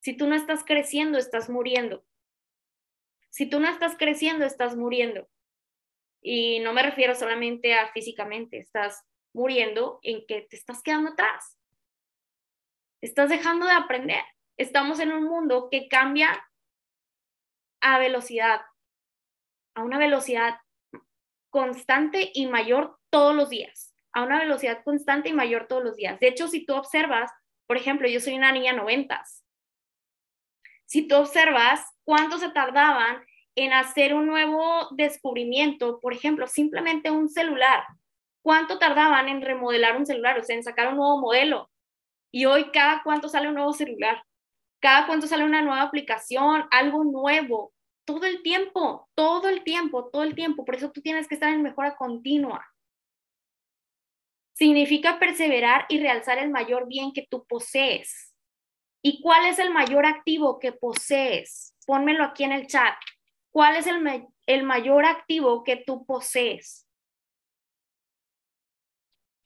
Si tú no estás creciendo, estás muriendo. Si tú no estás creciendo, estás muriendo. Y no me refiero solamente a físicamente, estás muriendo en que te estás quedando atrás. Estás dejando de aprender estamos en un mundo que cambia a velocidad, a una velocidad constante y mayor todos los días, a una velocidad constante y mayor todos los días. De hecho, si tú observas, por ejemplo, yo soy una niña noventas. Si tú observas cuánto se tardaban en hacer un nuevo descubrimiento, por ejemplo, simplemente un celular, cuánto tardaban en remodelar un celular, o sea, en sacar un nuevo modelo. Y hoy cada cuánto sale un nuevo celular cada cuánto sale una nueva aplicación, algo nuevo, todo el tiempo, todo el tiempo, todo el tiempo. Por eso tú tienes que estar en mejora continua. Significa perseverar y realzar el mayor bien que tú posees. ¿Y cuál es el mayor activo que posees? Pónmelo aquí en el chat. ¿Cuál es el, el mayor activo que tú posees?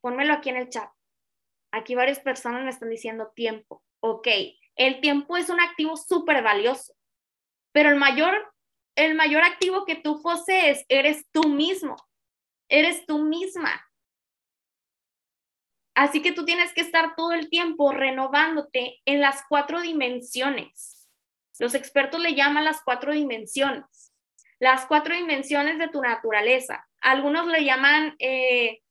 Pónmelo aquí en el chat. Aquí varias personas me están diciendo tiempo. Ok, el tiempo es un activo súper valioso, pero el mayor, el mayor activo que tú posees eres tú mismo, eres tú misma. Así que tú tienes que estar todo el tiempo renovándote en las cuatro dimensiones. Los expertos le llaman las cuatro dimensiones. Las cuatro dimensiones de tu naturaleza. Algunos le llaman eh,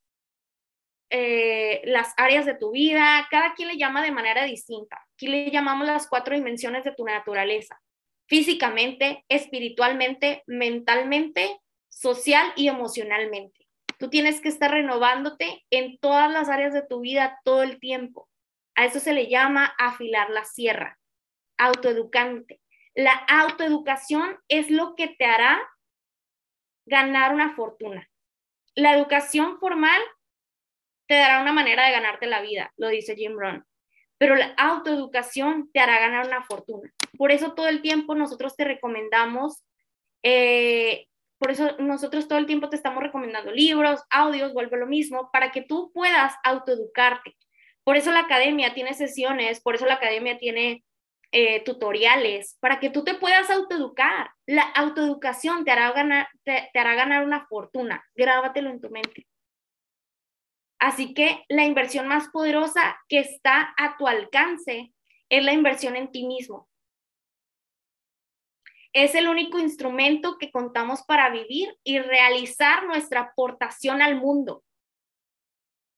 eh, las áreas de tu vida, cada quien le llama de manera distinta. Aquí le llamamos las cuatro dimensiones de tu naturaleza, físicamente, espiritualmente, mentalmente, social y emocionalmente. Tú tienes que estar renovándote en todas las áreas de tu vida todo el tiempo. A eso se le llama afilar la sierra, autoeducante. La autoeducación es lo que te hará ganar una fortuna. La educación formal te dará una manera de ganarte la vida, lo dice Jim Rohn. Pero la autoeducación te hará ganar una fortuna. Por eso todo el tiempo nosotros te recomendamos, eh, por eso nosotros todo el tiempo te estamos recomendando libros, audios, vuelvo lo mismo, para que tú puedas autoeducarte. Por eso la academia tiene sesiones, por eso la academia tiene eh, tutoriales, para que tú te puedas autoeducar. La autoeducación te hará ganar, te hará ganar una fortuna. Grábatelo en tu mente. Así que la inversión más poderosa que está a tu alcance es la inversión en ti mismo. Es el único instrumento que contamos para vivir y realizar nuestra aportación al mundo.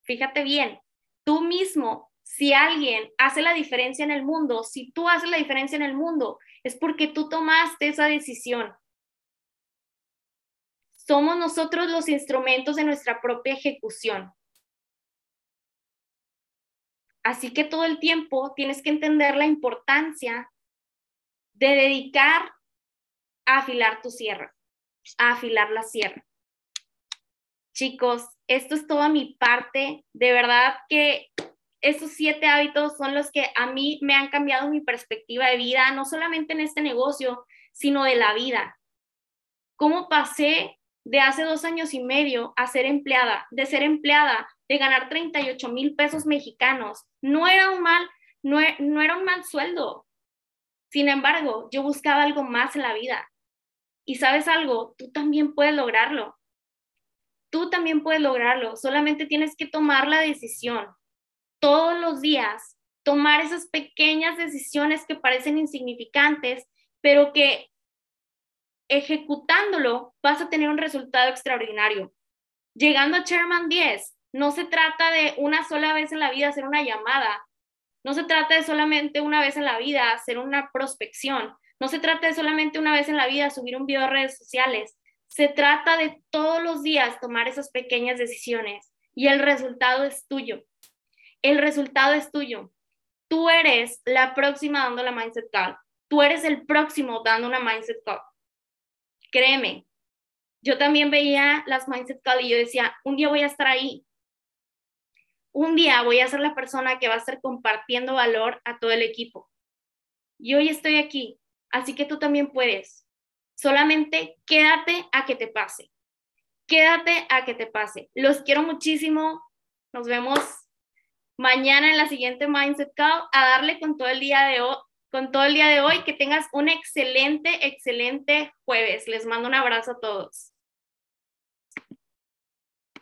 fíjate bien, tú mismo, si alguien hace la diferencia en el mundo, si tú haces la diferencia en el mundo, es porque tú tomaste esa decisión. Somos nosotros los instrumentos de nuestra propia ejecución. Así que todo el tiempo tienes que entender la importancia de dedicar a afilar tu sierra, a afilar la sierra. Chicos, esto es toda mi parte. De verdad que esos siete hábitos son los que a mí me han cambiado mi perspectiva de vida, no solamente en este negocio, sino de la vida. ¿Cómo pasé de hace dos años y medio a ser empleada, de ser empleada, de ganar 38 mil pesos mexicanos? No era un mal, no, no era un mal sueldo. Sin embargo, yo buscaba algo más en la vida. Y sabes algo, tú también puedes lograrlo. Tú también puedes lograrlo. Solamente tienes que tomar la decisión todos los días, tomar esas pequeñas decisiones que parecen insignificantes, pero que ejecutándolo vas a tener un resultado extraordinario. Llegando a Chairman 10, no se trata de una sola vez en la vida hacer una llamada, no se trata de solamente una vez en la vida hacer una prospección, no se trata de solamente una vez en la vida subir un video a redes sociales, se trata de todos los días tomar esas pequeñas decisiones y el resultado es tuyo. El resultado es tuyo. Tú eres la próxima dando la Mindset Call. Tú eres el próximo dando una Mindset Call. Créeme, yo también veía las Mindset Call y yo decía, un día voy a estar ahí. Un día voy a ser la persona que va a estar compartiendo valor a todo el equipo. Y hoy estoy aquí, así que tú también puedes. Solamente quédate a que te pase. Quédate a que te pase. Los quiero muchísimo. Nos vemos mañana en la siguiente Mindset Call a darle con todo el día de hoy. Con todo el día de hoy, que tengas un excelente, excelente jueves. Les mando un abrazo a todos.